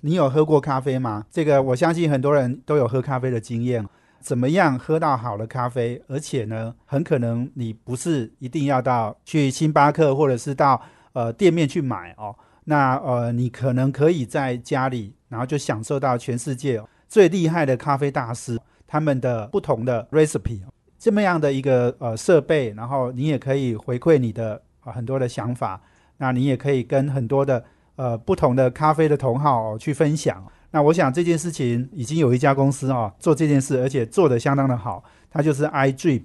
你有喝过咖啡吗？这个我相信很多人都有喝咖啡的经验。怎么样喝到好的咖啡？而且呢，很可能你不是一定要到去星巴克或者是到呃店面去买哦。那呃，你可能可以在家里，然后就享受到全世界最厉害的咖啡大师他们的不同的 recipe 这么样的一个呃设备，然后你也可以回馈你的很多的想法。那你也可以跟很多的。呃，不同的咖啡的同好去分享。那我想这件事情已经有一家公司哦做这件事，而且做得相当的好。它就是 iDrip。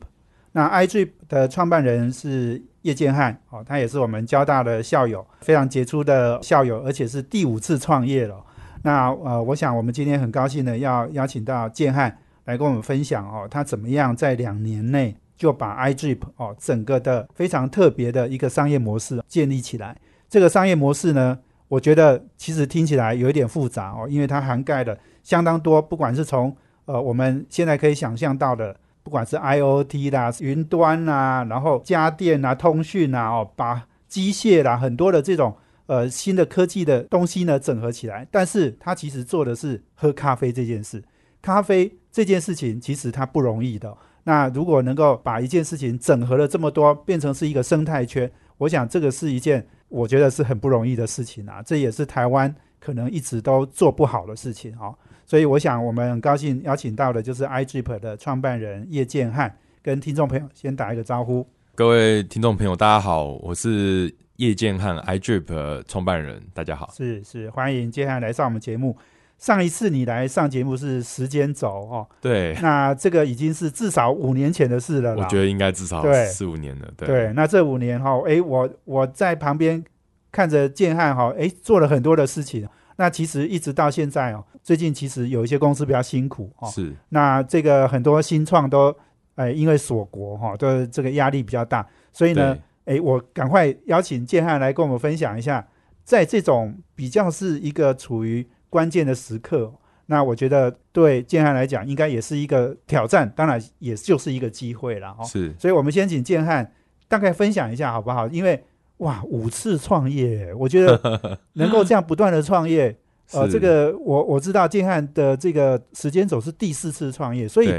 那 iDrip 的创办人是叶建汉哦，他也是我们交大的校友，非常杰出的校友，而且是第五次创业了。那呃，我想我们今天很高兴的要邀请到建汉来跟我们分享哦，他怎么样在两年内就把 iDrip 哦整个的非常特别的一个商业模式建立起来。这个商业模式呢？我觉得其实听起来有一点复杂哦，因为它涵盖的相当多，不管是从呃我们现在可以想象到的，不管是 IOT 啦、云端啦，然后家电啊、通讯啊，哦，把机械啦很多的这种呃新的科技的东西呢整合起来。但是它其实做的是喝咖啡这件事，咖啡这件事情其实它不容易的。那如果能够把一件事情整合了这么多，变成是一个生态圈，我想这个是一件。我觉得是很不容易的事情啊，这也是台湾可能一直都做不好的事情哦。所以我想，我们很高兴邀请到的就是 iGrip 的创办人叶建汉，跟听众朋友先打一个招呼。各位听众朋友，大家好，我是叶建汉，iDrip 创办人，大家好。是是，欢迎接下来上我们节目。上一次你来上节目是时间轴哦，对，那这个已经是至少五年前的事了。我觉得应该至少四五年了。对，那这五年哈，哎，我我在旁边看着建汉哈，哎，做了很多的事情。那其实一直到现在哦，最近其实有一些公司比较辛苦哦，是。那这个很多新创都哎，因为锁国哈，都这个压力比较大，所以呢，哎，我赶快邀请建汉来跟我们分享一下，在这种比较是一个处于。关键的时刻，那我觉得对建汉来讲，应该也是一个挑战，当然也就是一个机会了哦。是，所以我们先请建汉大概分享一下好不好？因为哇，五次创业，我觉得 能够这样不断的创业，呃，这个我我知道建汉的这个时间轴是第四次创业，所以。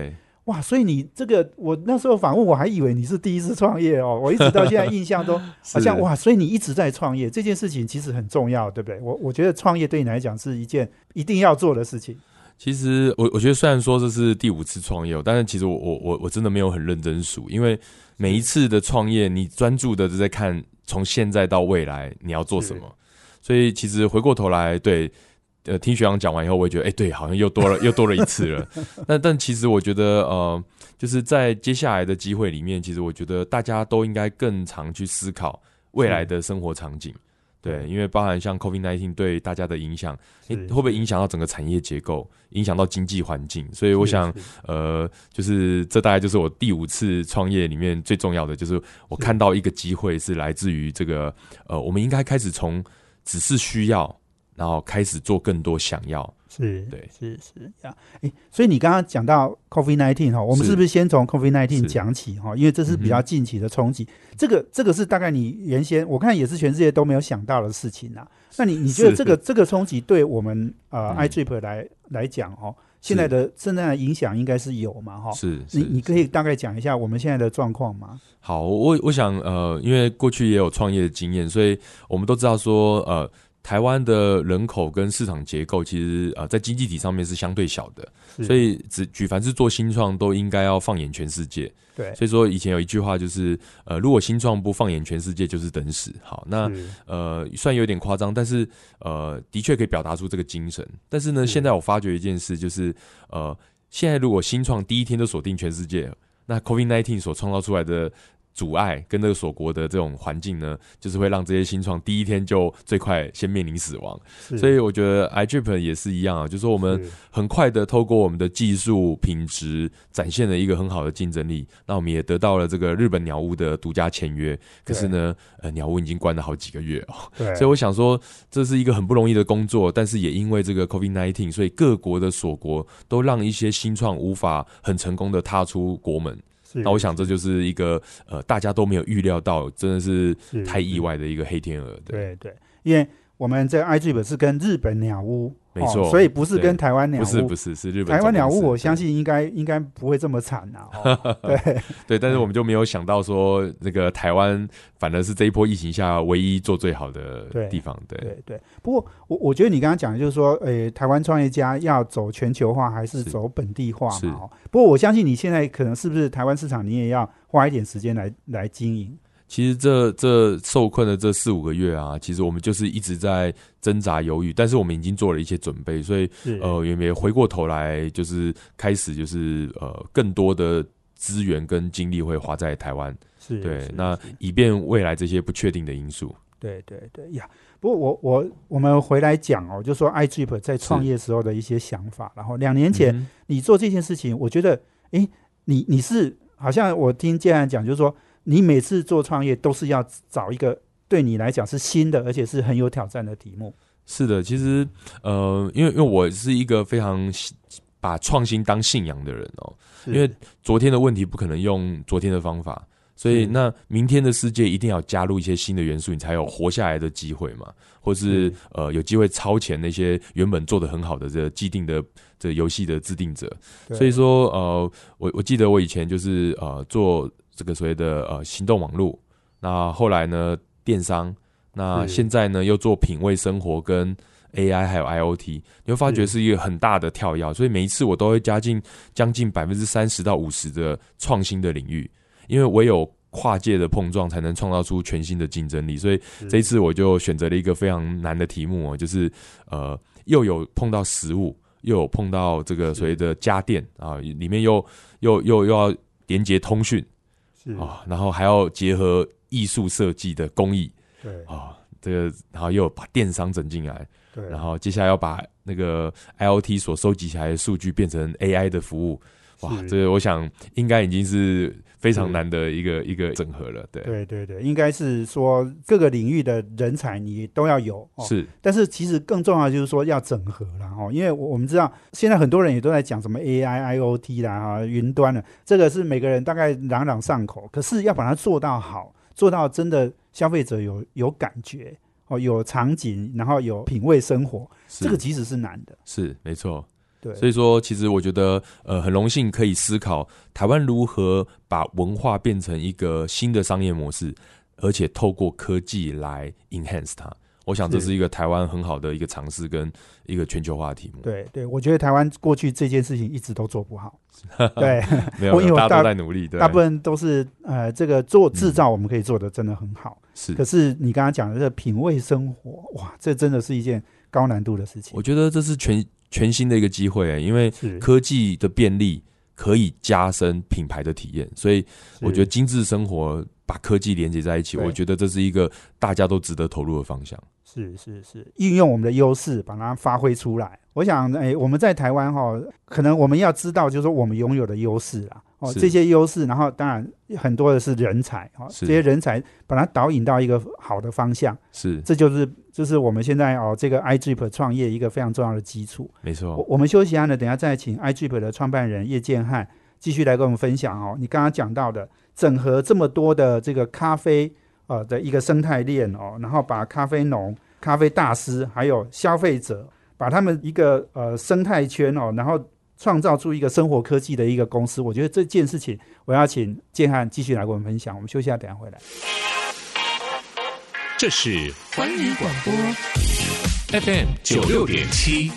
哇，所以你这个，我那时候访问我还以为你是第一次创业哦，我一直到现在印象都 好像哇，所以你一直在创业，这件事情其实很重要，对不对？我我觉得创业对你来讲是一件一定要做的事情。其实我我觉得虽然说这是第五次创业，但是其实我我我我真的没有很认真数，因为每一次的创业，你专注的是在看从现在到未来你要做什么，所以其实回过头来对。呃，听学长讲完以后，我也觉得，哎，对，好像又多了，又多了一次了。那但其实我觉得，呃，就是在接下来的机会里面，其实我觉得大家都应该更常去思考未来的生活场景。对，因为包含像 COVID nineteen 对大家的影响，会不会影响到整个产业结构，影响到经济环境？所以我想，呃，就是这大概就是我第五次创业里面最重要的，就是我看到一个机会是来自于这个，呃，我们应该开始从只是需要。然后开始做更多想要。是对。是是呀。哎，所以你刚刚讲到 COVID nineteen 哈，我们是。不是先从 COVID nineteen 讲起哈？因为这是比较近期的冲击，这个这个是大概你原先我看也是全世界都没有想到的事情啊。那你你觉得这个这个冲击对我们呃 iDrip 来来讲哦，现在的现在的影响应该是有嘛哈？是你你可以大概讲一下我们现在的状况吗？好，我我想呃，因为过去也有创业的经验，所以我们都知道说呃。台湾的人口跟市场结构其实呃在经济体上面是相对小的，所以只举凡是做新创都应该要放眼全世界。对，所以说以前有一句话就是呃如果新创不放眼全世界就是等死。好，那呃虽然有点夸张，但是呃的确可以表达出这个精神。但是呢，现在我发觉一件事就是呃现在如果新创第一天就锁定全世界，那 COVID nineteen 所创造出来的。阻碍跟这个锁国的这种环境呢，就是会让这些新创第一天就最快先面临死亡。所以我觉得 iDrip 也是一样啊，就是说我们很快的透过我们的技术品质展现了一个很好的竞争力，那我们也得到了这个日本鸟屋的独家签约。可是呢，呃，鸟屋已经关了好几个月哦。所以我想说，这是一个很不容易的工作，但是也因为这个 COVID-19，所以各国的锁国都让一些新创无法很成功的踏出国门。那我想这就是一个呃，大家都没有预料到，真的是太意外的一个黑天鹅。对对，因为我们这 iG 是跟日本鸟屋。没错，所以不是跟台湾鸟屋，不是不是是日本台湾鸟屋，我相信应该应该不会这么惨啊。对对，但是我们就没有想到说，那个台湾反而是这一波疫情下唯一做最好的地方。对对对，不过我我觉得你刚刚讲的就是说，诶，台湾创业家要走全球化还是走本地化嘛？不过我相信你现在可能是不是台湾市场，你也要花一点时间来来经营。其实这这受困的这四五个月啊，其实我们就是一直在挣扎犹豫，但是我们已经做了一些准备，所以呃也没回过头来，就是开始就是呃更多的资源跟精力会花在台湾，对，那以便未来这些不确定的因素。对对对呀，不过我我我们回来讲哦，就说 iDrip 在创业时候的一些想法，然后两年前你做这件事情，我觉得哎，你你是好像我听建安讲，就是说。你每次做创业都是要找一个对你来讲是新的，而且是很有挑战的题目。是的，其实呃，因为因为我是一个非常把创新当信仰的人哦，因为昨天的问题不可能用昨天的方法，所以那明天的世界一定要加入一些新的元素，你才有活下来的机会嘛，或是呃有机会超前那些原本做的很好的这既定的这游戏的制定者。所以说呃，我我记得我以前就是呃做。这个所谓的呃行动网络，那后来呢电商，那现在呢又做品味生活跟 AI 还有 IOT，你会发觉是。一个很大的跳跃，所以每一次我都会加进将近百分之三十到五十的创新的领域，因为唯有跨界的碰撞才能创造出全新的竞争力，所以这一次我就选择了一个非常难的题目哦，就是呃又有碰到食物，又有碰到这个所谓的家电啊，里面又又又又要连接通讯。啊，然后还要结合艺术设计的工艺，对。啊，这个然后又把电商整进来，对，然后接下来要把那个 IOT 所收集起来的数据变成 AI 的服务。哇，这个我想应该已经是非常难的一个一个整合了，对，对对对，应该是说各个领域的人才你都要有，哦。是，但是其实更重要就是说要整合了哦，因为我们知道现在很多人也都在讲什么 AI、IOT 啦哈，云端的，这个是每个人大概朗朗上口，可是要把它做到好，做到真的消费者有有感觉哦，有场景，然后有品味生活，这个其实是难的，是没错。所以说，其实我觉得，呃，很荣幸可以思考台湾如何把文化变成一个新的商业模式，而且透过科技来 enhance 它。我想这是一个台湾很好的一个尝试跟一个全球化的题目。对对，我觉得台湾过去这件事情一直都做不好。对，没有，大家都在努力。对大部分都是呃，这个做制造我们可以做的真的很好。是，可是你刚刚讲的这品味生活，哇，这真的是一件高难度的事情。我觉得这是全。全新的一个机会，因为科技的便利可以加深品牌的体验，所以我觉得精致生活把科技连接在一起，我觉得这是一个大家都值得投入的方向。是是是，运用我们的优势把它发挥出来。我想，哎，我们在台湾哈，可能我们要知道，就是说我们拥有的优势啊。哦，这些优势，然后当然很多的是人才，哈，这些人才把它导引到一个好的方向，是，这就是就是我们现在哦这个 iGrip 创业一个非常重要的基础。没错，我们休息一下呢，等下再请 iGrip 的创办人叶建汉继续来跟我们分享哦。你刚刚讲到的整合这么多的这个咖啡呃的一个生态链哦，然后把咖啡农、咖啡大师还有消费者，把他们一个呃生态圈哦，然后。创造出一个生活科技的一个公司，我觉得这件事情，我要请建汉继续来跟我们分享。我们休息下，等下回来。这是环宇广播 FM 九六点七，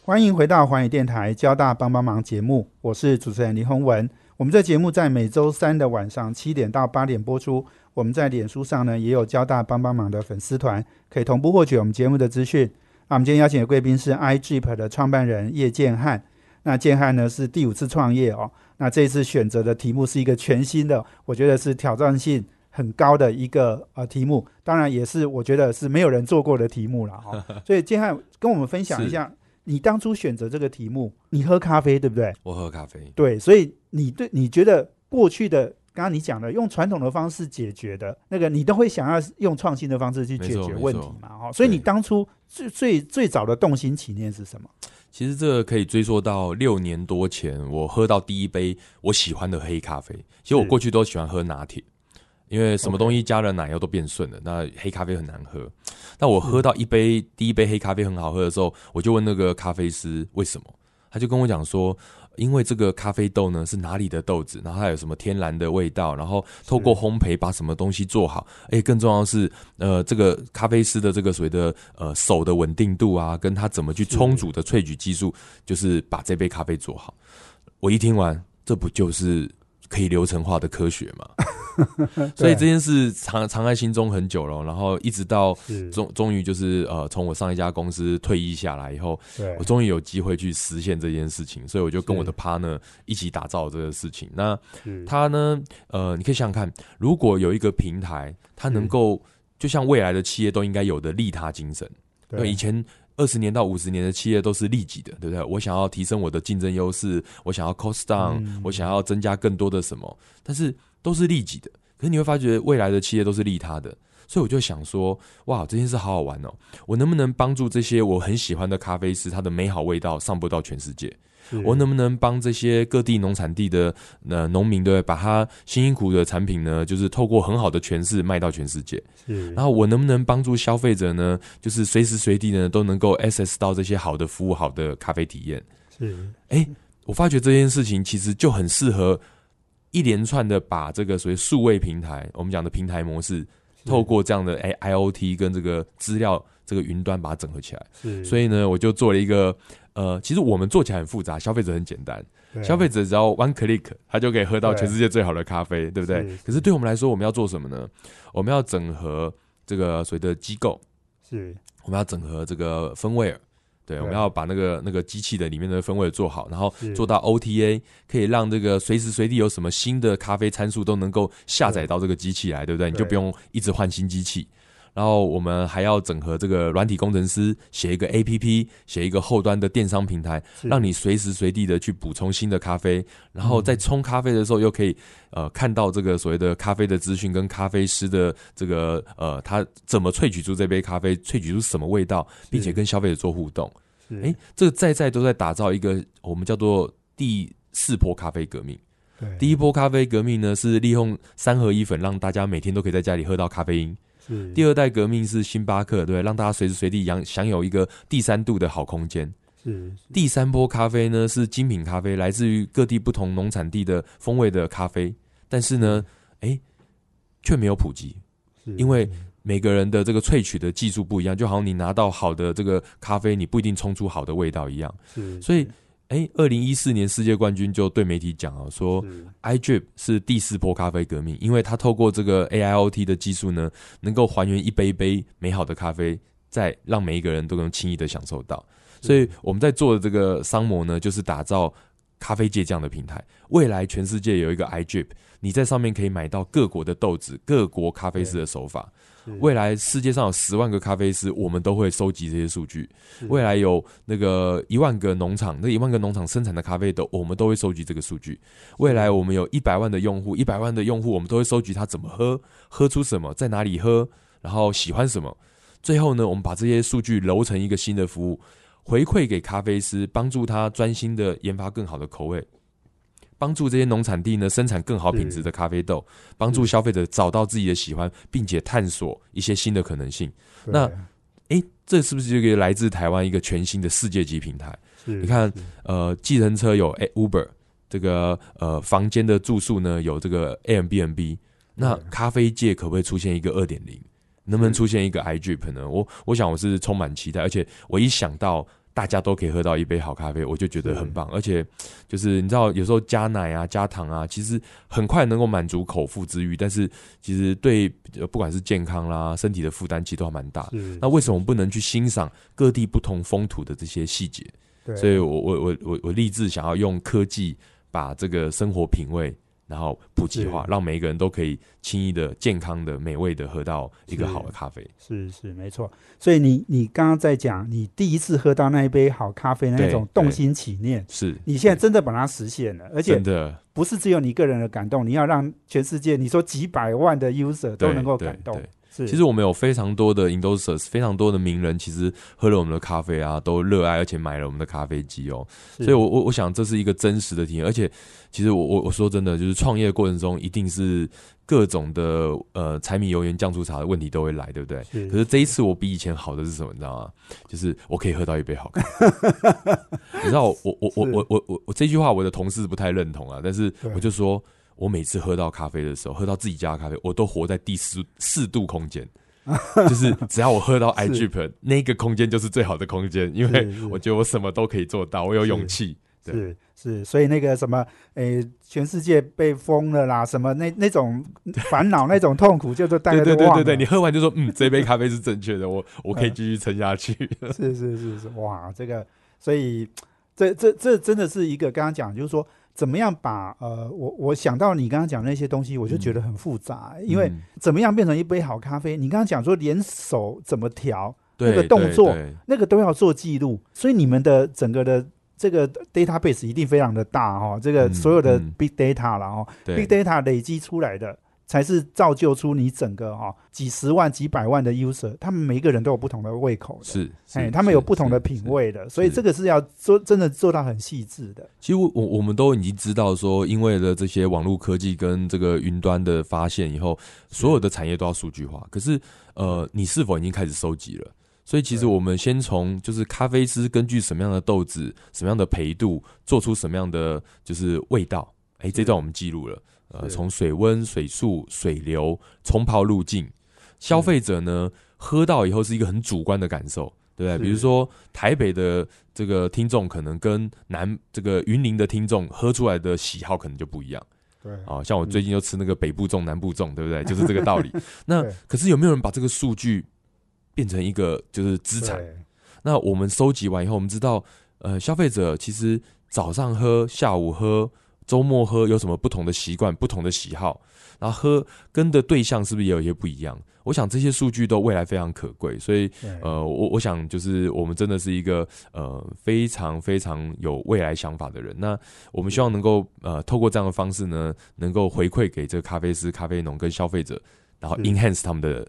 欢迎回到环宇电台交大帮帮忙节目，我是主持人林宏文。我们这节目在每周三的晚上七点到八点播出。我们在脸书上呢也有交大帮帮忙的粉丝团，可以同步获取我们节目的资讯。那我们今天邀请的贵宾是 iGP 的创办人叶建汉。那建汉呢是第五次创业哦，那这一次选择的题目是一个全新的，我觉得是挑战性很高的一个呃题目，当然也是我觉得是没有人做过的题目了哈。所以建汉跟我们分享一下，你当初选择这个题目，你喝咖啡对不对？我喝咖啡。对，所以你对你觉得过去的。刚刚你讲的用传统的方式解决的那个，你都会想要用创新的方式去解决问题嘛？哈，所以你当初最最最早的动心起念是什么？其实这个可以追溯到六年多前，我喝到第一杯我喜欢的黑咖啡。其实我过去都喜欢喝拿铁，因为什么东西加了奶油都变顺了，那黑咖啡很难喝。但我喝到一杯第一杯黑咖啡很好喝的时候，我就问那个咖啡师为什么，他就跟我讲说。因为这个咖啡豆呢是哪里的豆子，然后它有什么天然的味道，然后透过烘焙把什么东西做好，哎，更重要的是，呃，这个咖啡师的这个所谓的呃手的稳定度啊，跟他怎么去充足的萃取技术，就是把这杯咖啡做好。我一听完，这不就是可以流程化的科学嘛？所以这件事藏藏在心中很久了，然后一直到终终于就是呃，从我上一家公司退役下来以后，我终于有机会去实现这件事情，所以我就跟我的 partner 一起打造这个事情。那他呢，呃，你可以想想看，如果有一个平台，它能够就像未来的企业都应该有的利他精神，对，以前二十年到五十年的企业都是利己的，对不对？我想要提升我的竞争优势，我想要 cost down，我想要增加更多的什么，但是。都是利己的，可是你会发觉未来的企业都是利他的，所以我就想说，哇，这件事好好玩哦！我能不能帮助这些我很喜欢的咖啡师，它的美好味道上播到全世界？我能不能帮这些各地农产地的呃农民，对，把他辛辛苦的产品呢，就是透过很好的诠释卖到全世界？然后我能不能帮助消费者呢，就是随时随地呢都能够 access 到这些好的服务、好的咖啡体验？是，哎，我发觉这件事情其实就很适合。一连串的把这个所谓数位平台，我们讲的平台模式，透过这样的哎 I O T 跟这个资料这个云端把它整合起来。所以呢，我就做了一个呃，其实我们做起来很复杂，消费者很简单，消费者只要 one click，他就可以喝到全世界最好的咖啡，对不对？可是对我们来说，我们要做什么呢？我们要整合这个所谓的机构，是我们要整合这个分位。对，我们要把那个那个机器的里面的分位做好，然后做到 OTA，可以让这个随时随地有什么新的咖啡参数都能够下载到这个机器来，对不对？你就不用一直换新机器。然后我们还要整合这个软体工程师，写一个 A P P，写一个后端的电商平台，让你随时随地的去补充新的咖啡，然后在冲咖啡的时候又可以呃看到这个所谓的咖啡的资讯跟咖啡师的这个呃他怎么萃取出这杯咖啡，萃取出什么味道，并且跟消费者做互动。哎，这个在在都在打造一个我们叫做第四波咖啡革命。第一波咖啡革命呢是利用三合一粉，让大家每天都可以在家里喝到咖啡因。第二代革命是星巴克，对，让大家随时随地享享有一个第三度的好空间。是第三波咖啡呢，是精品咖啡，来自于各地不同农产地的风味的咖啡，但是呢，哎，却没有普及，因为每个人的这个萃取的技术不一样，就好像你拿到好的这个咖啡，你不一定冲出好的味道一样。是，所以。哎，二零一四年世界冠军就对媒体讲啊，说 iDrip 是第四波咖啡革命，因为它透过这个 AIoT 的技术呢，能够还原一杯杯美好的咖啡，再让每一个人都能轻易的享受到。所以我们在做的这个商模呢，就是打造咖啡界这样的平台。未来全世界有一个 iDrip，你在上面可以买到各国的豆子、各国咖啡师的手法。未来世界上有十万个咖啡师，我们都会收集这些数据。未来有那个一万个农场，那一万个农场生产的咖啡豆，我们都会收集这个数据。未来我们有一百万的用户，一百万的用户，我们都会收集他怎么喝，喝出什么，在哪里喝，然后喜欢什么。最后呢，我们把这些数据揉成一个新的服务，回馈给咖啡师，帮助他专心的研发更好的口味。帮助这些农产地呢生产更好品质的咖啡豆，帮助消费者找到自己的喜欢，并且探索一些新的可能性。那，哎，这是不是就可以来自台湾一个全新的世界级平台？你看，呃，计程车有 Uber，这个呃房间的住宿呢有这个 Airbnb，那咖啡界可不可以出现一个二点零？能不能出现一个 iDrip 呢？我我想我是充满期待，而且我一想到。大家都可以喝到一杯好咖啡，我就觉得很棒。而且，就是你知道，有时候加奶啊、加糖啊，其实很快能够满足口腹之欲，但是其实对不管是健康啦、身体的负担，其实都还蛮大。那为什么不能去欣赏各地不同风土的这些细节？所以我我我我我立志想要用科技把这个生活品味。然后普及化，是。让每一个人都可以轻易的、健康的、美味的喝到一个好的咖啡。是是没错。所以你你刚刚在讲，你第一次喝到那一杯好咖啡那对种动心起念，是。你现在真的把它实现了，而且真的。不是只有你个人的感动，你要让全世界，你说几百万的 user 都能够感动其实我们有非常多的 endorsers，非常多的名人，其实喝了我们的咖啡啊，都热爱而且买了我们的咖啡机哦。所以，我我我想这是一个真实的体验。而且，其实我我我说真的，就是创业过程中一定是各种的呃柴米油盐酱醋茶的问题都会来，对不对？可是这一次我比以前好的是什么？你知道吗？就是我可以喝到一杯好咖啡。你知道我我我我我我我这句话我的同事不太认同啊，但是我就说。我每次喝到咖啡的时候，喝到自己家的咖啡，我都活在第四四度空间。就是只要我喝到 i 是 drip 那个空间就是最好的空间，因为 我觉得我什么都可以做到，我有勇气。对是是，所以那个什么，诶，全世界被封了啦，什么那那种烦恼、那种痛苦，就是大对家都忘了。对对对对，你喝完就说嗯，这杯咖啡是正确的，我我可以继续撑下去。是是是是，哇，这个，所以这这这真的是一个刚刚讲，就是说怎么样把呃，我我想到你刚刚讲那些东西，我就觉得很复杂，因为嗯怎么样变成一杯好咖啡？你刚刚讲说连手怎么调，对那个动作那个都要做记录，所以你们的整个的这个 database 一定非常的大哈、哦，这个嗯所有的嗯 big data 了哦、对 big data 累积出来的。才是造就出你整个哈、几十万、几百万的 user，他们每一个人都有不同的胃口的，是，哎，是他们有不同的品是味的，所以这个是要做真的做到很细致的。其实我我我们都已经知道说，因为了这些网络科技跟这个云端的发现以后，所有的产业都要数据化。可是，呃，你是否已经开始收集了？所以，其实我们先从就是咖啡师根据什么样的豆子、什么样的培度，做出什么样的就是味道。哎，这段我们记录了。呃，从水温、水速、水流、冲泡路径，消费者呢喝到以后是一个很主观的感受，对不对？比如说台北的这个听众可能跟南这个云林的听众喝出来的喜好可能就不一样对啊。像我最近就吃那个北部粽、南部粽，对不对？就是这个道理。那可是有没有人把这个数据变成一个就是资产？那我们收集完以后，我们知道，呃，消费者其实早上喝、下午喝、周末喝有什么不同的习惯、不同的喜好，然后喝跟的对象是不是也有一些不一样？我想这些数据都未来非常可贵，所以呃，我我想就是我们真的是一个呃非常非常有未来想法的人。那我们希望能够呃透过这样的方式呢，能够回馈给这个咖啡师、咖啡农跟消费者，然后 enhance 他们的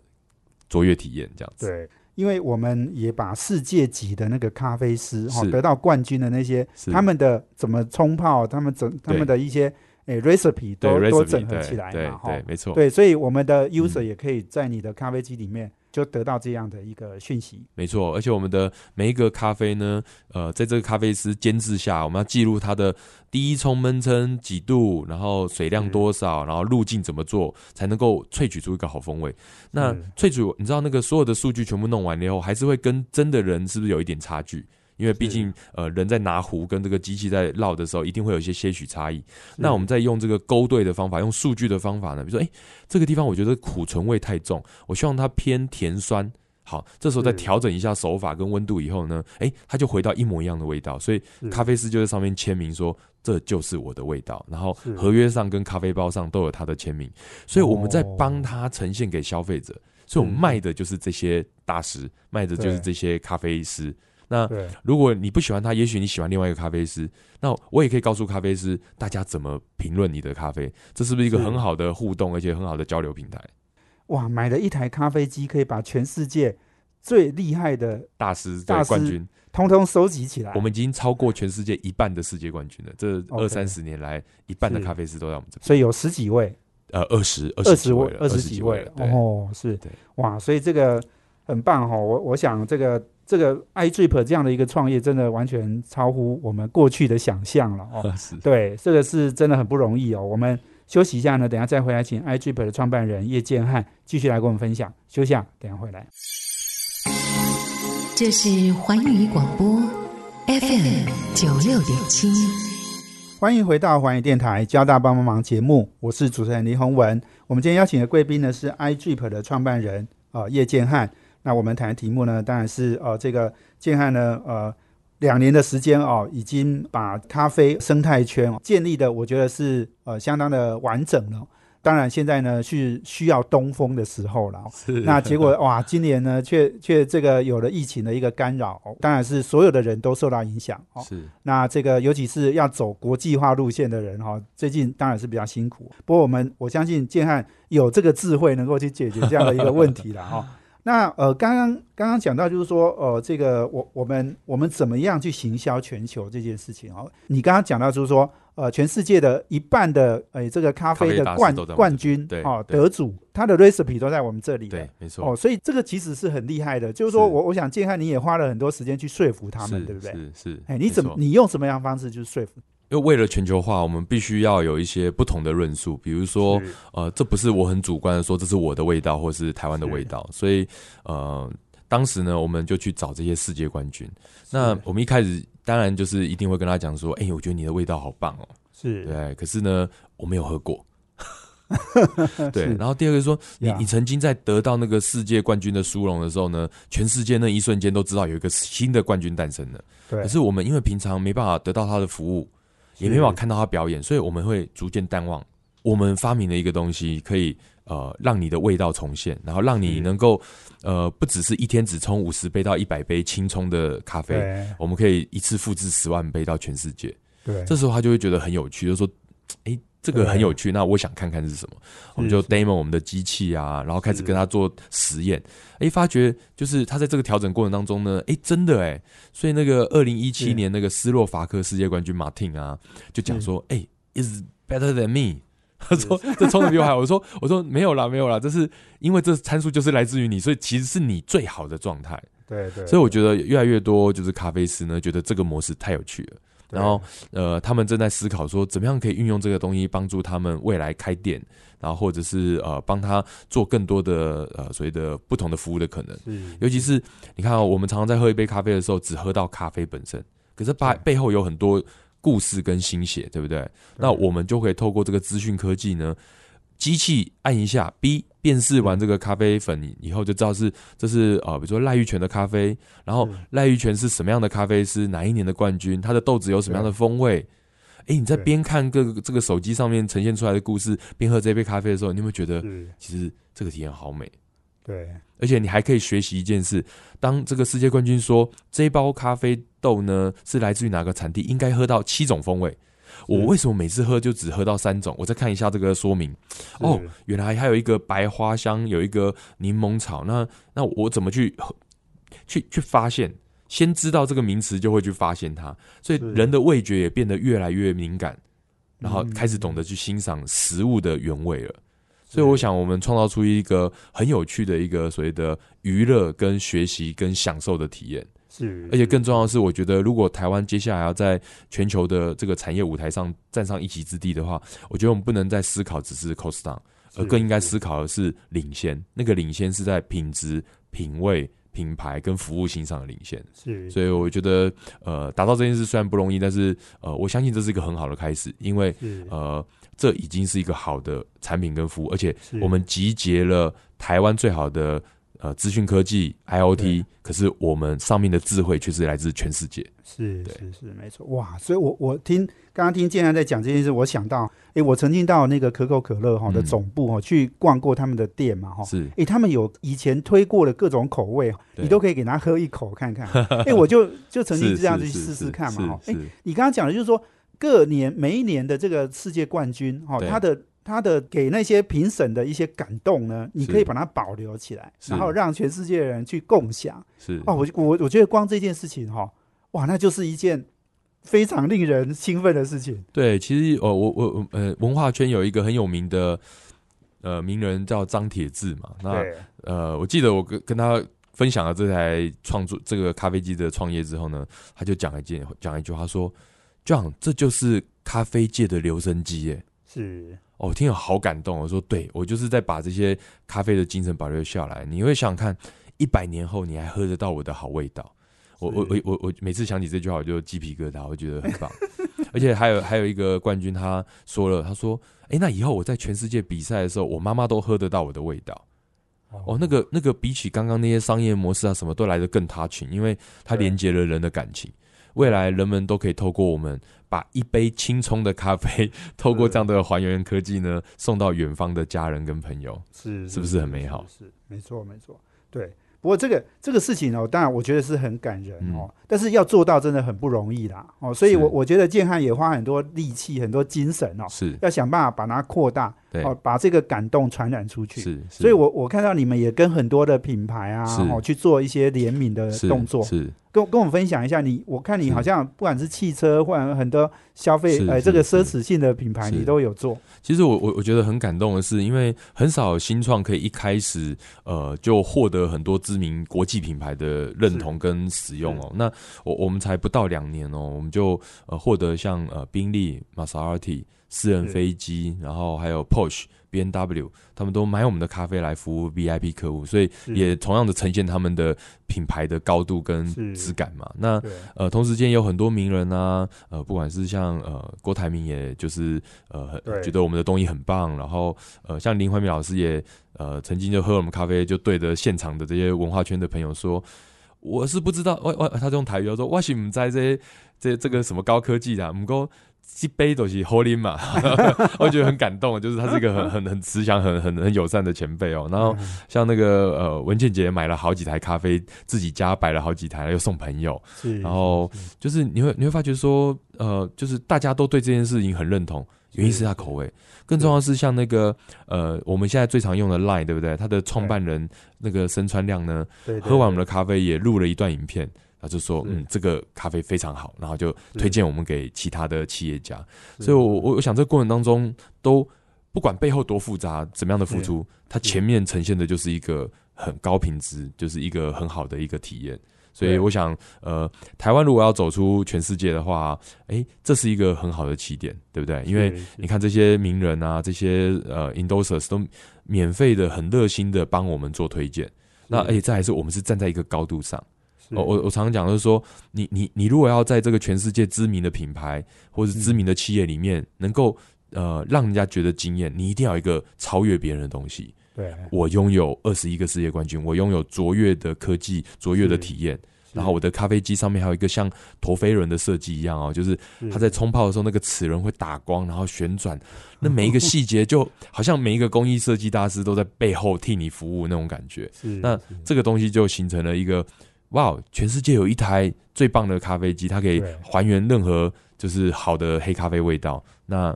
卓越体验，这样子。对，因为我们也把世界级的那个咖啡师哈是得到冠军的那些，他们的怎么冲泡，他们整他们的一些诶 recipe 都都整合起来嘛，哈。对哈，，没错。对，所以我们的 user 嗯。也可以在你的咖啡机里面就得到这样的一个讯息。没错，而且我们的每一个咖啡呢，呃，在这个咖啡师监制下，我们要记录它的第一冲闷蒸几度，然后水量多少，然后路径怎么做，才能够萃取出一个好风味。那萃取，你知道那个所有的数据全部弄完了以后，还是会跟真的人是不是有一点差距？因为毕竟，呃，人在拿壶跟这个机器在烙的时候，一定会有一些些许差异。那我们在用这个勾兑的方法，用数据的方法呢，比如说，哎、这个地方我觉得苦醇味太重，我希望它偏甜酸。好，这时候再调整一下手法跟温度以后呢，哎、它就回到一模一样的味道。所以咖啡师就在上面签名说这就是我的味道，然后合约上跟咖啡包上都有他的签名。所以我们在哦帮他呈现给消费者，所以我们卖的就是这些大师，卖的就是这些咖啡师。那如果你不喜欢他，也许你喜欢另外一个咖啡师，那我也可以告诉咖啡师大家怎么评论你的咖啡，这是不是一个很好的互动，而且很好的交流平台？哇，买了一台咖啡机，可以把全世界最厉害的大师大师冠军，通通收集起来。我们已经超过全世界一半的世界冠军了。这二三十年来，一半的咖啡师都在我们这边。所以有十几位，呃，二十二二十几位，二十几位几了，对。哦，是对哇，所以这个很棒哈、我我想这个这个 iDrip 这样的一个创业，真的完全超乎我们过去的想象了哦。是对，这个是真的很不容易哦。我们休息一下呢，等下再回来，请 iDrip 的创办人叶建汉继续来跟我们分享。休息一下，等下回来。这是环宇广播 FM 九六点七。欢迎回到环宇电台交大帮帮忙节目，我是主持人林宏文。我们今天邀请的贵宾呢是 iDrip 的创办人呃叶建汉。那我们谈的题目呢，当然是呃这个建汉呢呃两年的时间哦，已经把咖啡生态圈哦建立的，我觉得是呃相当的完整了。当然，现在呢是需要东风的时候了。是那结果哇，今年呢却却这个有了疫情的一个干扰，当然是所有的人都受到影响哦。是那这个尤其是要走国际化路线的人哈，最近当然是比较辛苦。不过我们我相信建汉有这个智慧，能够去解决这样的一个问题了哈。那呃，刚刚刚刚讲到就是说，呃，这个我我们我们怎么样去行销全球这件事情哦？你刚刚讲到就是说，呃，全世界的一半的呃这个咖啡的冠冠军哦得主，他的 recipe 都在我们这里，对，没错哦，所以这个其实是很厉害的。就是说我我想建汉你也花了很多时间去说服他们，对不对？是是，哎，你怎么你用什么样方式去说服？因为为了全球化，我们必须要有一些不同的论述。比如说，呃，这不是我很主观的说这是我的味道，或是台湾的味道。所以，呃，当时呢，我们就去找这些世界冠军。那我们一开始当然就是一定会跟他讲说：“哎，我觉得你的味道好棒哦。”是对。可是呢，我没有喝过。对。然后第二个说：“你你曾经在得到那个世界冠军的殊荣的时候呢，全世界那一瞬间都知道有一个新的冠军诞生了。对。可是我们因为平常没办法得到他的服务。”也没办法看到他表演，所以我们会逐渐淡忘。我们发明了一个东西，可以呃让你的味道重现，然后让你能够呃不只是一天只冲五十杯到一百杯轻冲的咖啡，我们可以一次复制十万杯到全世界。对，这时候他就会觉得很有趣，就说：“哎。”这个很有趣，那我想看看是什么，我们就 demo 我们的机器啊，然后开始跟他做实验，哎，发觉就是他在这个调整过程当中呢，哎，真的哎，所以那个二零一七年那个斯洛伐克世界冠军马汀啊，就讲说，哎，is better than me，他说这冲的比我好，我说我说没有啦没有啦，这是因为这参数就是来自于你，所以其实是你最好的状态，对对，所以我觉得越来越多就是咖啡师呢，觉得这个模式太有趣了。然后，呃，他们正在思考说，怎么样可以运用这个东西帮助他们未来开店，然后或者是呃，帮他做更多的呃所谓的不同的服务的可能。尤其是你看，我们常常在喝一杯咖啡的时候，只喝到咖啡本身，可是背背后有很多故事跟心血，对不对？那我们就可以透过这个资讯科技呢。机器按一下 B 辨识完这个咖啡粉以后，就知道是这是呃，比如说赖玉泉的咖啡，然后赖玉泉是什么样的咖啡师，哪一年的冠军，他的豆子有什么样的风味？哎，你在边看各个这个手机上面呈现出来的故事，边喝这杯咖啡的时候，你有没有觉得其实这个体验好美？对，而且你还可以学习一件事：当这个世界冠军说这包咖啡豆呢是来自于哪个产地，应该喝到七种风味。我为什么每次喝就只喝到三种？我再看一下这个说明。哦，原来还有一个白花香，有一个柠檬草。那那我怎么去去去发现？先知道这个名词，就会去发现它。所以人的味觉也变得越来越敏感，然后开始懂得去欣赏食物的原味了。所以我想，我们创造出一个很有趣的一个所谓的娱乐、跟学习、跟享受的体验。是，而且更重要的是，我觉得如果台湾接下来要在全球的这个产业舞台上站上一席之地的话，我觉得我们不能再思考只是 cost down，而更应该思考的是领先。那个领先是在品质、品味、品牌跟服务性上的领先。是，所以我觉得，呃，达到这件事虽然不容易，但是呃，我相信这是一个很好的开始，因为呃，这已经是一个好的产品跟服务，而且我们集结了台湾最好的。呃，资讯科技 IOT，可是我们上面的智慧却是来自全世界。是是是，没错。哇，所以我我听刚刚听建安在讲这件事，我想到，哎，我曾经到那个可口可乐哈的总部哈去逛过他们的店嘛哈。是。哎，他们有以前推过的各种口味，你都可以给他喝一口看看。哎，我就就曾经这样子去试试看嘛哈。哎，你刚刚讲的就是说，各年每一年的这个世界冠军哈，他的。他的给那些评审的一些感动呢，你可以把它保留起来，然后让全世界的人去共享。是哦，我我我觉得光这件事情哈，哇，那就是一件非常令人兴奋的事情。对，其实哦，我我呃，文化圈有一个很有名的呃名人叫张铁志嘛。那呃，我记得我跟跟他分享了这台创作这个咖啡机的创业之后呢，他就讲一件讲一句话说：“这样这就是咖啡界的留声机。”耶。是。哦，听了好感动。我说，对我就是在把这些咖啡的精神保留下来。你会想看一百年后你还喝得到我的好味道？我我我我我每次想起这句话，我就鸡皮疙瘩，我觉得很棒。而且还有还有一个冠军，他说了，他说：“哎，那以后我在全世界比赛的时候，我妈妈都喝得到我的味道。”哦，那个那个比起刚刚那些商业模式啊，什么都来得更 touching，因为它连接了人的感情。未来人们都可以透过我们把一杯轻冲的咖啡，透过这样的还原科技呢，送到远方的家人跟朋友，是是不是很美好？是，是没错，没错，对。不过这个这个事情哦，当然我觉得是很感人哦，但是要做到真的很不容易啦哦，所以我我觉得建汉也花很多力气、很多精神哦，是。要想办法把它扩大，哦，把这个感动传染出去。是，所以我我看到你们也跟很多的品牌啊，哦，去做一些联名的动作。是。跟跟我们分享一下，你我看你好像不管是汽车或者很多消费，呃，这个奢侈性的品牌你都有做。其实我我我觉得很感动的是，因为很少新创可以一开始呃就获得很多知名国际品牌的认同跟使用哦。那我我们才不到两年哦，我们就呃获得像呃宾利、玛莎拉蒂。私人飞机，然后还有 Porsche、B N W，他们都买我们的咖啡来服务 V I P 客户，所以也同样的呈现他们的品牌的高度跟质感嘛。那呃，同时间有很多名人啊，呃，不管是像呃郭台铭，也就是呃觉得我们的东西很棒，然后呃像林怀民老师也呃曾经就喝我们咖啡，就对着现场的这些文化圈的朋友说，我是不知道，我我他用台语说，我是唔在这这这个什么高科技的，唔过。一杯都是 Holy 嘛，我觉得很感动，就是他是一个很 很很慈祥、很很很友善的前辈哦。然后像那个呃文倩姐买了好几台咖啡，自己家摆了好几台，又送朋友。然后就是你会你会发觉说，呃，就是大家都对这件事情很认同，原因是他口味。更重要是像那个呃我们现在最常用的 Line，对不对？他的创办人那个申川亮呢，喝完我们的咖啡也录了一段影片。他就说：“嗯，这个咖啡非常好，然后就推荐我们给其他的企业家。所以，我我我想，这个过程当中，都不管背后多复杂，怎么样的付出，它前面呈现的就是一个很高品质，就是一个很好的一个体验。所以，我想，呃，台湾如果要走出全世界的话，哎，这是一个很好的起点，对不对？因为你看这些名人啊，这些呃 endorsers 都免费的、很热心的帮我们做推荐。那而且这还是我们是站在一个高度上。”我我我常常讲，就是说，你你你如果要在这个全世界知名的品牌或者知名的企业里面，能够呃让人家觉得惊艳，你一定要一个超越别人的东西。对，我拥有二十一个世界冠军，我拥有卓越的科技、卓越的体验，然后我的咖啡机上面还有一个像陀飞轮的设计一样哦，就是它在冲泡的时候，那个齿轮会打光，然后旋转，那每一个细节就好像每一个工艺设计大师都在背后替你服务那种感觉。那这个东西就形成了一个。哇！全世界有一台最棒的咖啡机，它可以还原任何就是好的黑咖啡味道。那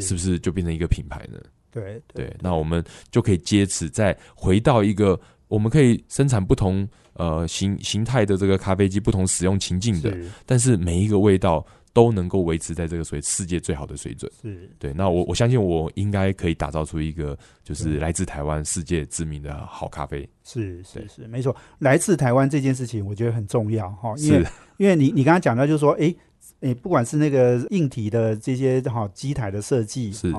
是不是就变成一个品牌呢？对对，那我们就可以借此再回到一个，我们可以生产不同呃形形态的这个咖啡机，不同使用情境的，但是每一个味道。都能够维持在这个水世界最好的水准，是对。那我我相信我应该可以打造出一个就是来自台湾世界知名的好咖啡。是是是，没错。来自台湾这件事情，我觉得很重要哈，因为因为你你刚刚讲到就是说，哎哎，不管是那个硬体的这些哈机台的设计是，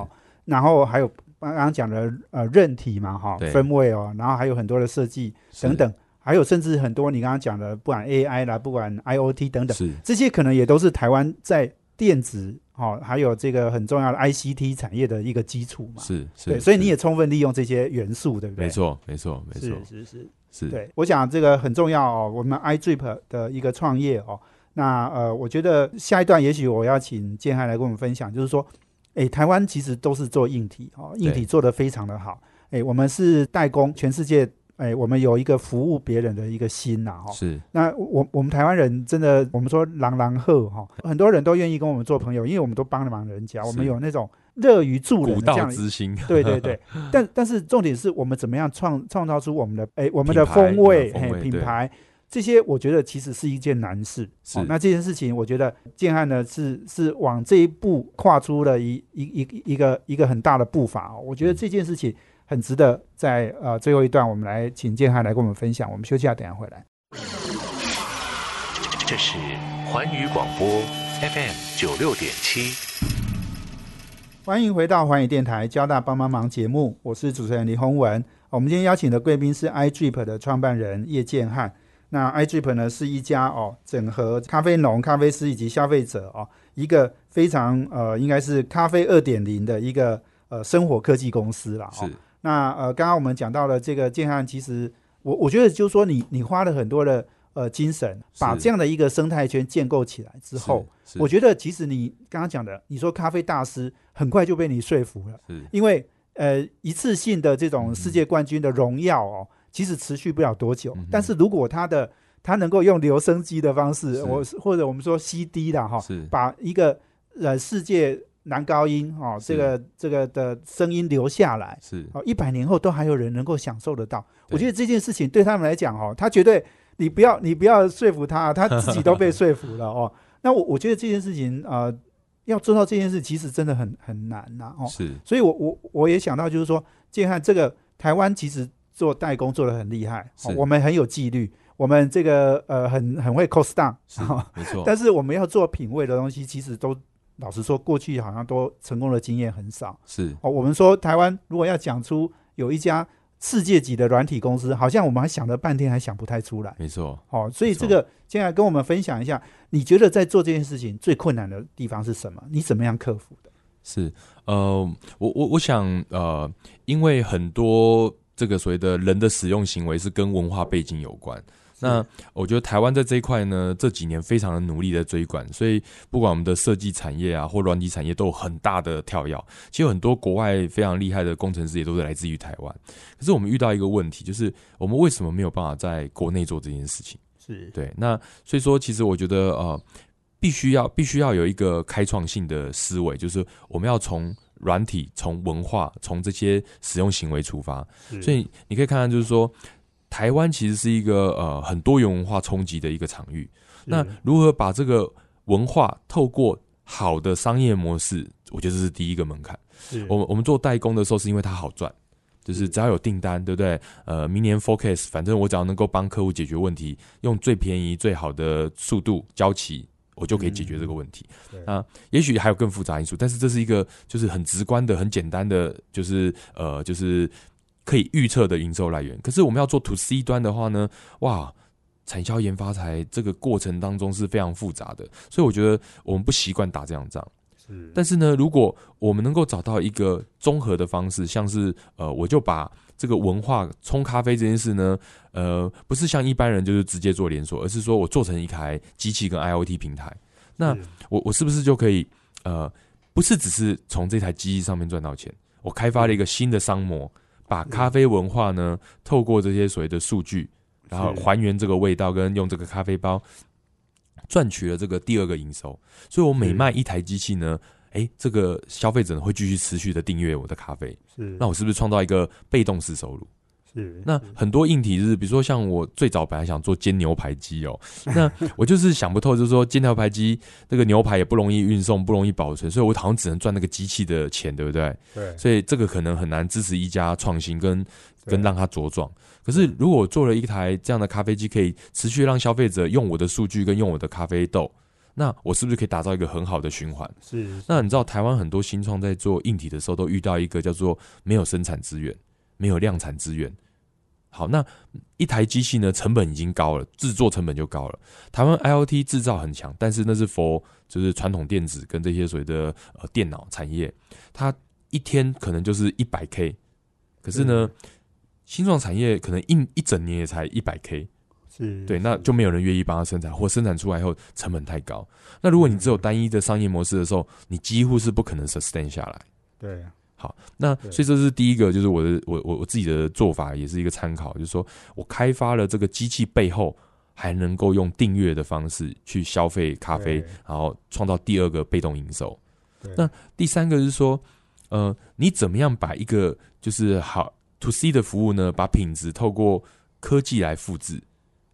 然后还有刚刚讲的呃韧体嘛哈分位哦，然后还有很多的设计等等。还有甚至很多你刚刚讲的，不管 AI 啦，不管 IOT 等等，这些可能也都是台湾在电子哦，还有这个很重要的 ICT 产业的一个基础嘛。是，对，所以你也充分利用这些元素，对不对？没错，没错，没错，是是是是。对，我想这个很重要哦。我们 iDrip 的一个创业哦，那呃，我觉得下一段也许我要请建汉来跟我们分享，就是说，哎，台湾其实都是做硬体哦，硬体做得非常的好。哎，我们是代工，全世界。哎，我们有一个服务别人的一个心呐，哈。是。那我我们台湾人真的，我们说狼狼鹤哈，很多人都愿意跟我们做朋友，因为我们都帮了忙人家，我们有那种乐于助人的这样之心。对对对。但但是重点是我们怎么样创创造出我们的哎我们的风味哎品牌这些，我觉得其实是一件难事。是。那这件事情，我觉得建汉呢是是往这一步跨出了一一一一个一个很大的步伐哦。我觉得这件事情。很值得在呃最后一段，我们来请建汉来跟我们分享。我们休息下，等下回来。这是环宇广播 FM 九六点七，欢迎回到环宇电台交大帮帮忙节目，我是主持人李宏文。我们今天邀请的贵宾是 iDrip 的创办人叶建汉。那 iDrip 呢是一家哦整合咖啡农、咖啡师以及消费者哦一个非常呃应该是咖啡二点零的一个呃生活科技公司了哦。那呃，刚刚我们讲到了这个建汉，其实我我觉得就是说，你你花了很多的呃精神，把是。这样的一个生态圈建构起来之后，我觉得其实你刚刚讲的，你说咖啡大师很快就被你说服了，是。因为呃一次性的这种嗯世界冠军的荣耀哦，其实持续不了多久。嗯但是如果他的他能够用留声机的方式，是。我或者我们说 CD 啦哈，把一个呃世界男高音哦这个这个的声音留下来。是哦，一百年后都还有人能够享受得到。我觉得这件事情对他们来讲，哦，他绝对你不要你不要说服他，他自己都被说服了哦。那我我觉得这件事情呃，要做到这件事，其实真的很很难呐、哦。是所以我我我也想到，就是说，建汉这个台湾其实做代工做的很厉害、哦我们很有纪律，我们这个呃很很会 cost down，没错，但是我们要做品味的东西，其实都老实说，过去好像都成功的经验很少。是哦，我们说台湾如果要讲出有一家世界级的软体公司，好像我们还想了半天还想不太出来。没错。哦，所以这个接下来跟我们分享一下，你觉得在做这件事情最困难的地方是什么？你怎么样克服的？是，呃，我我我想，呃，因为很多这个所谓的人的使用行为是跟文化背景有关。那我觉得台湾在这一块呢，这几年非常的努力的追赶，所以不管我们的设计产业啊，或软体产业都有很大的跳跃。其实很多国外非常厉害的工程师也都是来自于台湾。可是我们遇到一个问题，就是我们为什么没有办法在国内做这件事情？是对，那所以说，其实我觉得呃，必须要必须要有一个开创性的思维，就是我们要从软体、从文化、从这些使用行为出发。所以你可以看看，就是说，台湾其实是一个呃很多元文化冲击的一个场域。那如何把这个文化透过好的商业模式，我觉得这是第一个门槛。我们我们做代工的时候，是因为它好赚，就是只要有订单，对不对？呃，明年 forecast，反正我只要能够帮客户解决问题，用最便宜、最好的速度交齐，我就可以解决这个问题。对啊，也许还有更复杂因素，但是这是一个就是很直观的、很简单的，就是呃，就是可以预测的营收来源。可是我们要做 to C 端的话呢，哇！产销研发才这个过程当中是非常复杂的，所以我觉得我们不习惯打这样仗。是但是呢，如果我们能够找到一个综合的方式，像是呃，我就把这个文化冲咖啡这件事呢，呃，不是像一般人就是直接做连锁，而是说我做成一台机器跟 IOT 平台，那我我是不是就可以呃，不是只是从这台机器上面赚到钱？我开发了一个新的商模，把咖啡文化呢，透过这些所谓的数据，然后还原这个味道，跟用这个咖啡包赚取了这个第二个营收。所以我每卖一台机器呢，诶，这个消费者会继续持续的订阅我的咖啡，是。那我是不是创造一个被动式收入？是那很多硬体是，比如说像我最早本来想做煎牛排机哦，那我就是想不透，就是说煎牛排机那个牛排也不容易运送，不容易保存，所以我好像只能赚那个机器的钱，对不对？对所以这个可能很难支持一家创新跟跟让它茁壮。可是如果我做了一台这样的咖啡机，可以持续让消费者用我的数据跟用我的咖啡豆，那我是不是可以打造一个很好的循环？是那你知道台湾很多新创在做硬体的时候，都遇到一个叫做没有生产资源、没有量产资源。好，那一台机器呢，成本已经高了，制作成本就高了。台湾 IOT 制造很强，但是那是 for 就是传统电子跟这些所谓的呃电脑产业，它一天可能就是一百 K，可是呢，新创产业可能一一整年也才一百 K，是对，那就没有人愿意帮他生产，或生产出来以后成本太高。那如果你只有单一的商业模式的时候，你几乎是不可能 sustain 下来。对好，那所以这是第一个，就是我的我我我自己的做法，也是一个参考，就是说我开发了这个机器背后，还能够用订阅的方式去消费咖啡，然后创造第二个被动营收。那第三个是说，呃，你怎么样把一个就是好 to C 的服务呢，把品质透过科技来复制、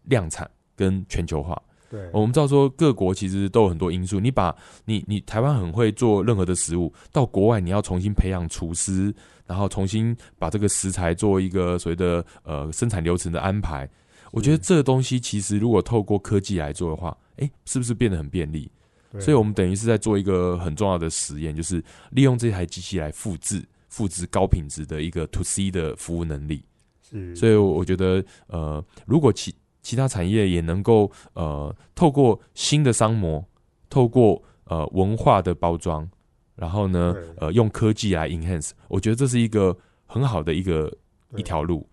量产跟全球化。对我们知道说各国其实都有很多因素，你把你你台湾很会做任何的食物，到国外你要重新培养厨师，然后重新把这个食材做一个所谓的呃生产流程的安排。我觉得这个东西其实如果透过科技来做的话，诶，是不是变得很便利？所以我们等于是在做一个很重要的实验，就是利用这台机器来复制复制高品质的一个 to C 的服务能力。是所以我觉得，呃，如果其其他产业也能够呃透过新的商模，透过呃文化的包装，然后呢呃用科技来 enhance，我觉得这是一个很好的一个一条路。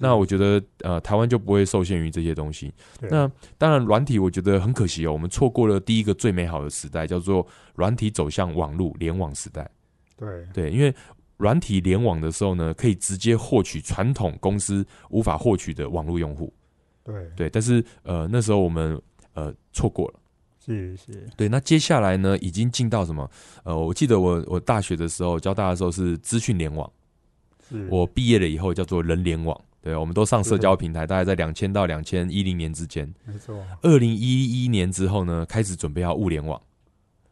那我觉得呃，台湾就不会受限于这些东西。那当然，软体我觉得很可惜哦，我们错过了第一个最美好的时代，叫做软体走向网络联网时代。对对，因为软体联网的时候呢，可以直接获取传统公司无法获取的网络用户。对对，但是呃，那时候我们呃错过了。是是对，那接下来呢，已经进到什么？呃，我记得我我大学的时候，交大的时候是资讯联网，是，我毕业了以后叫做人联网。对，我们都上社交平台，大概在两千到两千一零年之间。没错，二零一一年之后呢，开始准备要物联网。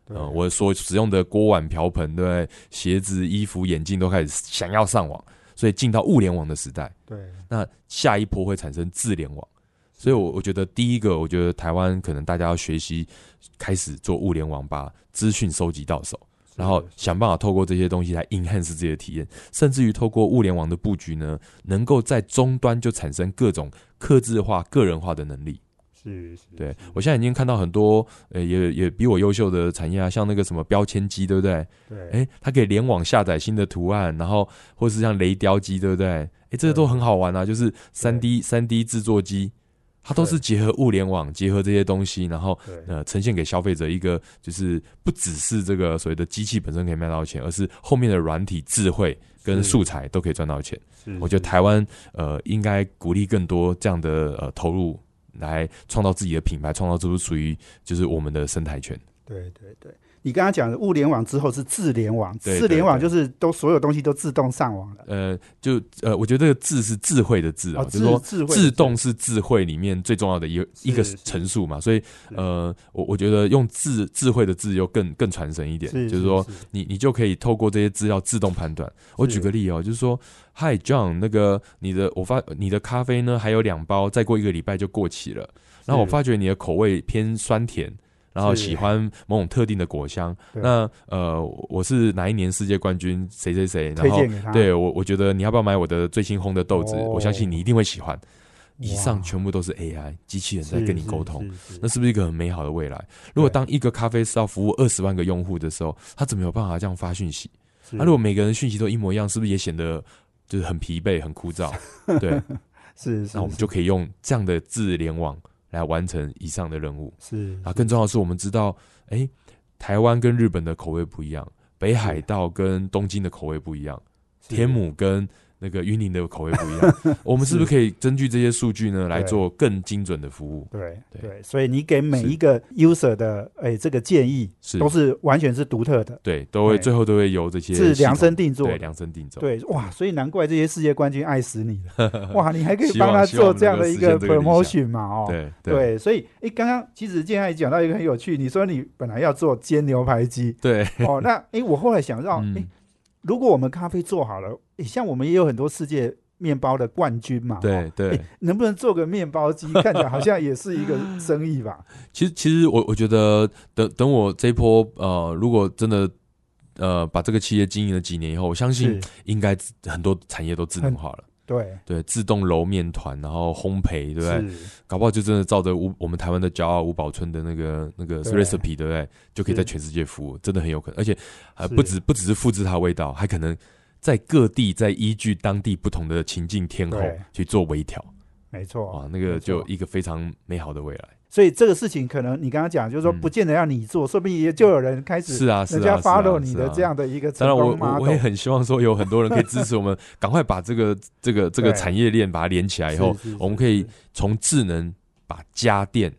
对呃，我所使用的锅碗瓢盆，对？鞋子、衣服、眼镜都开始想要上网，所以进到物联网的时代。对那下一波会产生智联网，所以我我觉得第一个，我觉得台湾可能大家要学习开始做物联网，把资讯收集到手，然后想办法透过这些东西来 enhance 自己的体验，甚至于透过物联网的布局呢，能够在终端就产生各种客制化、个人化的能力。是是，对我现在已经看到很多，呃，也也比我优秀的产业啊，像那个什么标签机，对不对？对，哎，它可以联网下载新的图案，然后或是像雷雕机，对不对？哎，这个都很好玩啊，就是三 D 三 D 制作机，它都是结合物联网，结合这些东西，然后呃呈现给消费者一个，就是不只是这个所谓的机器本身可以卖到钱，而是后面的软体智慧跟素材都可以赚到钱。我觉得台湾呃应该鼓励更多这样的呃投入，来创造自己的品牌，创造出属于就是我们的生态圈。对对对，你刚刚讲的物联网之后是智联网，对智联网就是都所有东西都自动上网了。呃，就呃，我觉得这个智是智慧的智啊，哦就是说智智慧自动是智慧里面最重要的一个一个是。陈述嘛，所以呃，我我觉得用智智慧的智又更更传神一点，就是说你你就可以透过这些资料自动判断。我举个例哦，就是说，Hi John，那个你的我发你的咖啡呢还有两包，再过一个礼拜就过期了，然后我发觉你的口味偏酸甜。然后喜欢某种特定的果香，那呃，我是哪一年世界冠军？谁谁谁？然后对我，我觉得你要不要买我的最新烘的豆子？哦我相信你一定会喜欢。以上全部都是 AI 机器人在跟你沟通，，那是不是一个很美好的未来？如果当一个咖啡师要服务二十万个用户的时候，他怎么有办法这样发讯息？是那、如果每个人讯息都一模一样，是不是也显得就是很疲惫、很枯燥？对，是是，那我们就可以用这样的智联网来完成以上的任务。是啊，更重要的是，我们知道，哎，台湾跟日本的口味不一样，北海道跟东京的口味不一样，天母跟那个云林的口味不一样。我们是不是可以根据这些数据呢，来做更精准的服务？对对。对，所以你给每一个 user 的哎这个建议是。都是完全是独特的，对，都会最后都会由这些是量身定做。对，量身定做。对，哇，所以难怪这些世界冠军爱死你了，哇，你还可以希帮他做这样的一个 promotion 嘛，哦，对对。对，所以诶，刚刚其实今天还讲到一个很有趣，你说你本来要做煎牛排机对，哦，那诶，我后来想到，诶，嗯，如果我们咖啡做好了，诶，像我们也有很多世界面包的冠军嘛，哦，对对诶，能不能做个面包机？看起来好像也是一个生意吧？其实其实我我觉得等等我这一波呃，如果真的呃把这个企业经营了几年以后，我相信，应该很多产业都智能化了。对，对，自动揉面团，然后烘焙，对不对？搞不好就真的照着吴我们台湾的骄傲吴宝春的那个那个对 recipe，对不对？就可以在全世界服务，真的很有可能。而且呃，不止不只是复制它味道，还可能在各地再依据当地不同的情境天候去做微调。没错，啊，那个就一个非常美好的未来。所以这个事情可能你刚刚讲，就是说嗯不见得要你做，说不定也就有人开始是啊，是啊，follow 你的这样的一个成当然我，功我我也。很希望说有很多人可以支持我们，赶快把这个这个这个产业链把它连起来以后我们可以从智能把家电、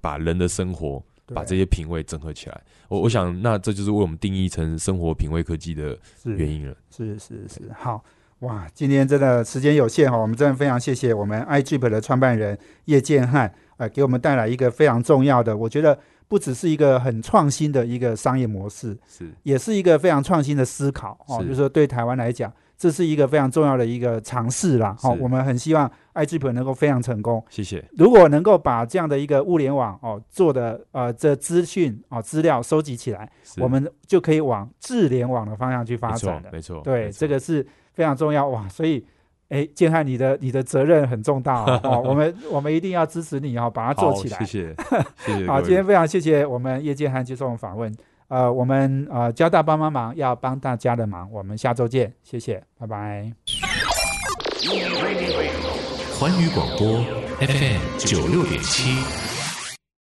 把人的生活、对把这些品味整合起来。我我想，那这就是为我们定义成生活品味科技的原因了。是是是，好哇！今天真的时间有限哈，我们真的非常谢谢我们 iGrip 的创办人叶建汉，呃，给我们带来一个非常重要的，我觉得不只是一个很创新的一个商业模式，是也是一个非常创新的思考哦。就是说对台湾来讲，这是一个非常重要的一个尝试啦。哦，我们很希望 iDrip 能够非常成功。谢谢，如果能够把这样的一个物联网哦做的呃这资讯哦资料收集起来，我们就可以往智联网的方向去发展了。没错，对，没错这个是非常重要哇！所以，哎，建汉，你的你的责任很重大 哦，哦我们我们一定要支持你哦，把它做起来。谢谢谢谢 好，今天非常谢谢我们叶建汉接受我们访问。呃，我们呃交大帮帮忙要帮大家的忙，我们下周见，谢谢，拜拜。环宇广播 FM 九六点七。